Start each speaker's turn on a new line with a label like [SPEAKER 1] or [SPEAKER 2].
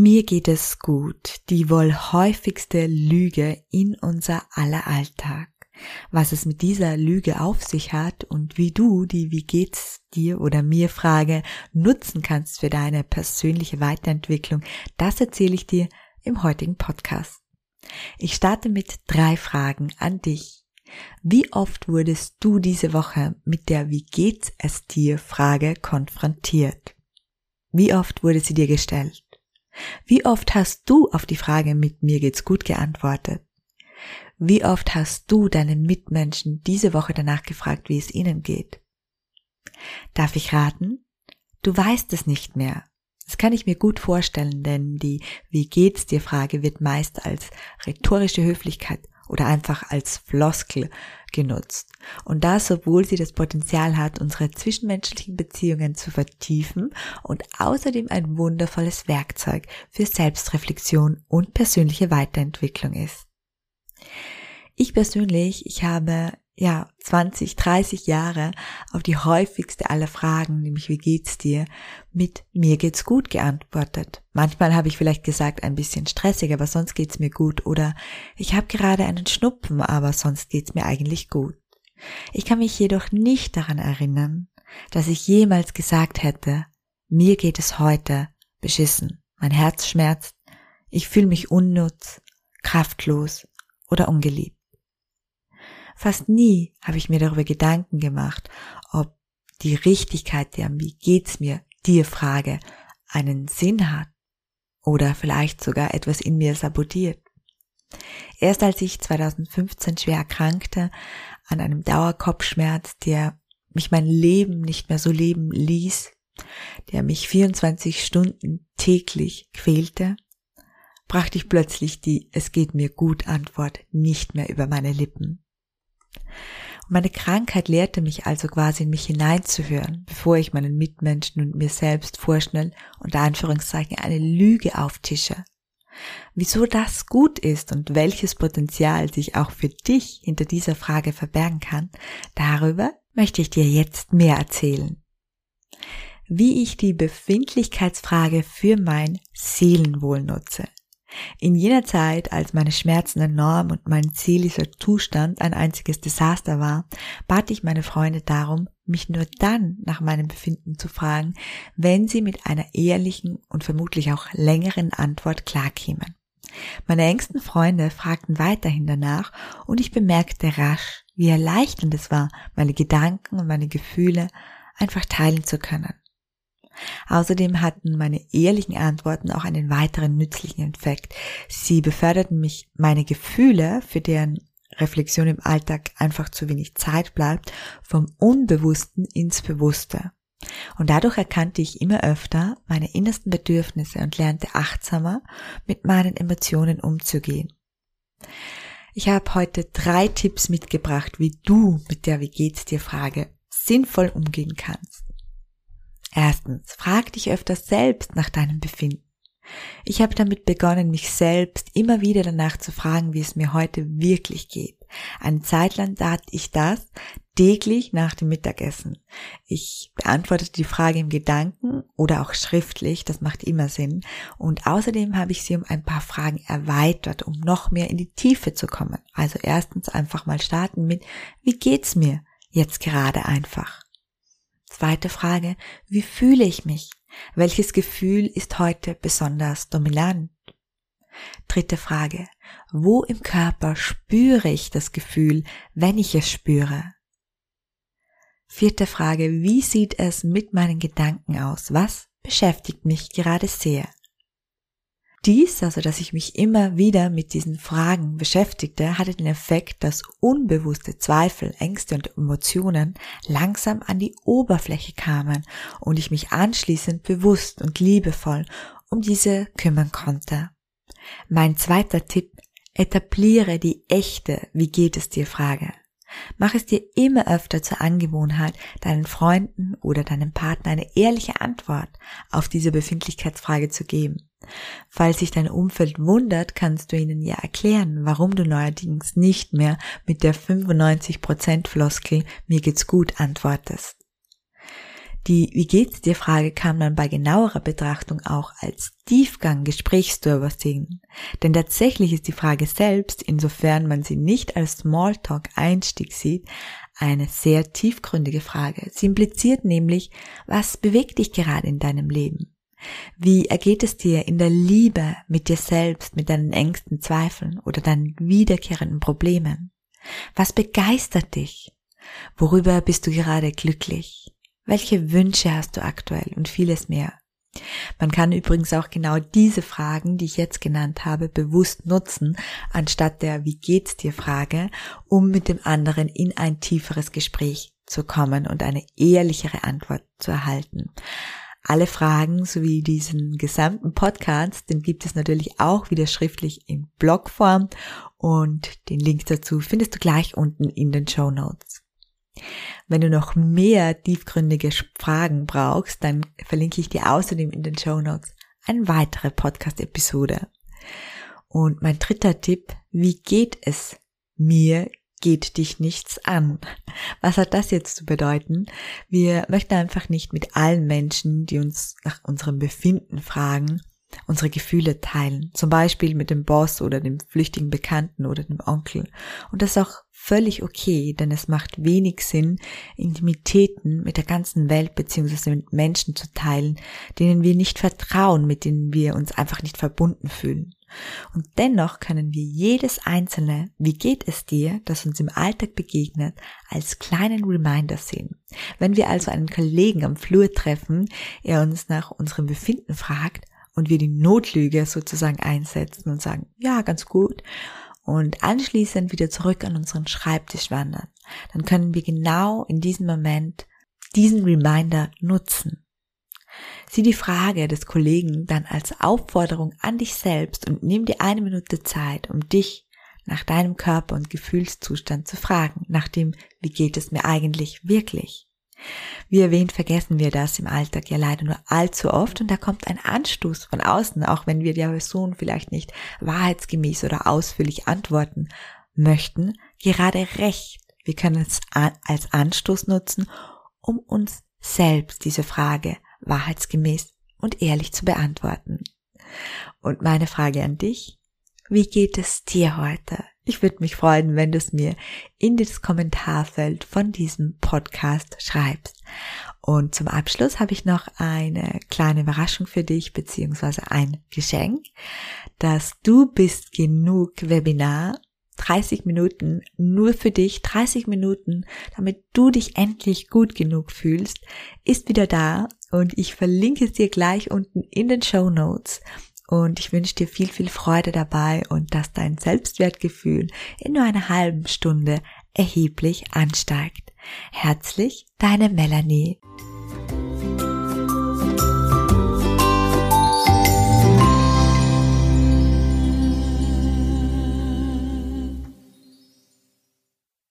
[SPEAKER 1] Mir geht es gut, die wohl häufigste Lüge in unser aller Alltag. Was es mit dieser Lüge auf sich hat und wie du die Wie geht's dir oder mir Frage nutzen kannst für deine persönliche Weiterentwicklung, das erzähle ich dir im heutigen Podcast. Ich starte mit drei Fragen an dich. Wie oft wurdest du diese Woche mit der Wie geht's es dir Frage konfrontiert? Wie oft wurde sie dir gestellt? Wie oft hast du auf die Frage mit mir geht's gut geantwortet? Wie oft hast du deinen Mitmenschen diese Woche danach gefragt, wie es ihnen geht? Darf ich raten? Du weißt es nicht mehr. Das kann ich mir gut vorstellen, denn die Wie geht's dir Frage wird meist als rhetorische Höflichkeit oder einfach als Floskel genutzt. Und das, obwohl sie das Potenzial hat, unsere zwischenmenschlichen Beziehungen zu vertiefen und außerdem ein wundervolles Werkzeug für Selbstreflexion und persönliche Weiterentwicklung ist. Ich persönlich, ich habe ja 20, 30 Jahre auf die häufigste aller Fragen, nämlich wie geht's dir, mit mir geht's gut geantwortet. Manchmal habe ich vielleicht gesagt ein bisschen stressig, aber sonst geht's mir gut oder ich habe gerade einen Schnupfen, aber sonst geht's mir eigentlich gut. Ich kann mich jedoch nicht daran erinnern, dass ich jemals gesagt hätte, mir geht es heute beschissen, mein Herz schmerzt, ich fühle mich unnutz, kraftlos oder ungeliebt. Fast nie habe ich mir darüber Gedanken gemacht, ob die Richtigkeit der Wie geht's mir dir Frage einen Sinn hat oder vielleicht sogar etwas in mir sabotiert. Erst als ich 2015 schwer erkrankte an einem Dauerkopfschmerz, der mich mein Leben nicht mehr so leben ließ, der mich 24 Stunden täglich quälte, brachte ich plötzlich die Es geht mir gut Antwort nicht mehr über meine Lippen. Und meine Krankheit lehrte mich also quasi in mich hineinzuhören, bevor ich meinen Mitmenschen und mir selbst vorschnell unter Anführungszeichen eine Lüge auftische. Wieso das gut ist und welches Potenzial sich auch für dich hinter dieser Frage verbergen kann, darüber möchte ich dir jetzt mehr erzählen. Wie ich die Befindlichkeitsfrage für mein Seelenwohl nutze. In jener Zeit, als meine Schmerzen enorm und mein seelischer Zustand ein einziges Desaster war, bat ich meine Freunde darum, mich nur dann nach meinem Befinden zu fragen, wenn sie mit einer ehrlichen und vermutlich auch längeren Antwort klarkämen. Meine engsten Freunde fragten weiterhin danach und ich bemerkte rasch, wie erleichternd es war, meine Gedanken und meine Gefühle einfach teilen zu können. Außerdem hatten meine ehrlichen Antworten auch einen weiteren nützlichen Effekt. Sie beförderten mich meine Gefühle, für deren Reflexion im Alltag einfach zu wenig Zeit bleibt, vom Unbewussten ins Bewusste. Und dadurch erkannte ich immer öfter meine innersten Bedürfnisse und lernte achtsamer mit meinen Emotionen umzugehen. Ich habe heute drei Tipps mitgebracht, wie du mit der Wie geht's dir Frage sinnvoll umgehen kannst. Erstens, frag dich öfters selbst nach deinem Befinden. Ich habe damit begonnen, mich selbst immer wieder danach zu fragen, wie es mir heute wirklich geht. Eine Zeit lang tat ich das täglich nach dem Mittagessen. Ich beantwortete die Frage im Gedanken oder auch schriftlich, das macht immer Sinn. Und außerdem habe ich sie um ein paar Fragen erweitert, um noch mehr in die Tiefe zu kommen. Also erstens einfach mal starten mit, wie geht's mir jetzt gerade einfach? Zweite Frage, wie fühle ich mich? Welches Gefühl ist heute besonders dominant? Dritte Frage, wo im Körper spüre ich das Gefühl, wenn ich es spüre? Vierte Frage, wie sieht es mit meinen Gedanken aus? Was beschäftigt mich gerade sehr? Dies, also dass ich mich immer wieder mit diesen Fragen beschäftigte, hatte den Effekt, dass unbewusste Zweifel, Ängste und Emotionen langsam an die Oberfläche kamen und ich mich anschließend bewusst und liebevoll um diese kümmern konnte. Mein zweiter Tipp, etabliere die echte Wie geht es dir Frage. Mach es dir immer öfter zur Angewohnheit, deinen Freunden oder deinem Partner eine ehrliche Antwort auf diese Befindlichkeitsfrage zu geben. Falls sich dein Umfeld wundert, kannst du ihnen ja erklären, warum du neuerdings nicht mehr mit der 95% Floskel mir geht's gut antwortest. Die Wie geht's dir Frage kann man bei genauerer Betrachtung auch als Tiefgang Gesprächsstörber sehen. Denn tatsächlich ist die Frage selbst, insofern man sie nicht als Smalltalk Einstieg sieht, eine sehr tiefgründige Frage. Sie impliziert nämlich, was bewegt dich gerade in deinem Leben? Wie ergeht es dir in der Liebe mit dir selbst, mit deinen engsten Zweifeln oder deinen wiederkehrenden Problemen? Was begeistert dich? Worüber bist du gerade glücklich? Welche Wünsche hast du aktuell und vieles mehr? Man kann übrigens auch genau diese Fragen, die ich jetzt genannt habe, bewusst nutzen, anstatt der Wie geht's dir Frage, um mit dem anderen in ein tieferes Gespräch zu kommen und eine ehrlichere Antwort zu erhalten. Alle Fragen sowie diesen gesamten Podcast, den gibt es natürlich auch wieder schriftlich in Blogform und den Link dazu findest du gleich unten in den Show Notes. Wenn du noch mehr tiefgründige Fragen brauchst, dann verlinke ich dir außerdem in den Show Notes eine weitere Podcast-Episode. Und mein dritter Tipp, wie geht es mir geht dich nichts an. Was hat das jetzt zu bedeuten? Wir möchten einfach nicht mit allen Menschen, die uns nach unserem Befinden fragen, unsere Gefühle teilen. Zum Beispiel mit dem Boss oder dem flüchtigen Bekannten oder dem Onkel. Und das ist auch völlig okay, denn es macht wenig Sinn, Intimitäten mit der ganzen Welt beziehungsweise mit Menschen zu teilen, denen wir nicht vertrauen, mit denen wir uns einfach nicht verbunden fühlen. Und dennoch können wir jedes einzelne, wie geht es dir, das uns im Alltag begegnet, als kleinen Reminder sehen. Wenn wir also einen Kollegen am Flur treffen, er uns nach unserem Befinden fragt, und wir die Notlüge sozusagen einsetzen und sagen, ja, ganz gut, und anschließend wieder zurück an unseren Schreibtisch wandern, dann können wir genau in diesem Moment diesen Reminder nutzen. Sieh die Frage des Kollegen dann als Aufforderung an dich selbst und nimm dir eine Minute Zeit, um dich nach deinem Körper und Gefühlszustand zu fragen, nach dem, wie geht es mir eigentlich wirklich? Wie erwähnt, vergessen wir das im Alltag ja leider nur allzu oft und da kommt ein Anstoß von außen, auch wenn wir der Person vielleicht nicht wahrheitsgemäß oder ausführlich antworten möchten, gerade recht. Wir können es als Anstoß nutzen, um uns selbst diese Frage wahrheitsgemäß und ehrlich zu beantworten. Und meine Frage an dich, wie geht es dir heute? Ich würde mich freuen, wenn du es mir in das Kommentarfeld von diesem Podcast schreibst. Und zum Abschluss habe ich noch eine kleine Überraschung für dich, beziehungsweise ein Geschenk. Das Du bist genug Webinar 30 Minuten nur für dich, 30 Minuten, damit du dich endlich gut genug fühlst, ist wieder da und ich verlinke es dir gleich unten in den Show Notes. Und ich wünsche dir viel, viel Freude dabei und dass dein Selbstwertgefühl in nur einer halben Stunde erheblich ansteigt. Herzlich, deine Melanie.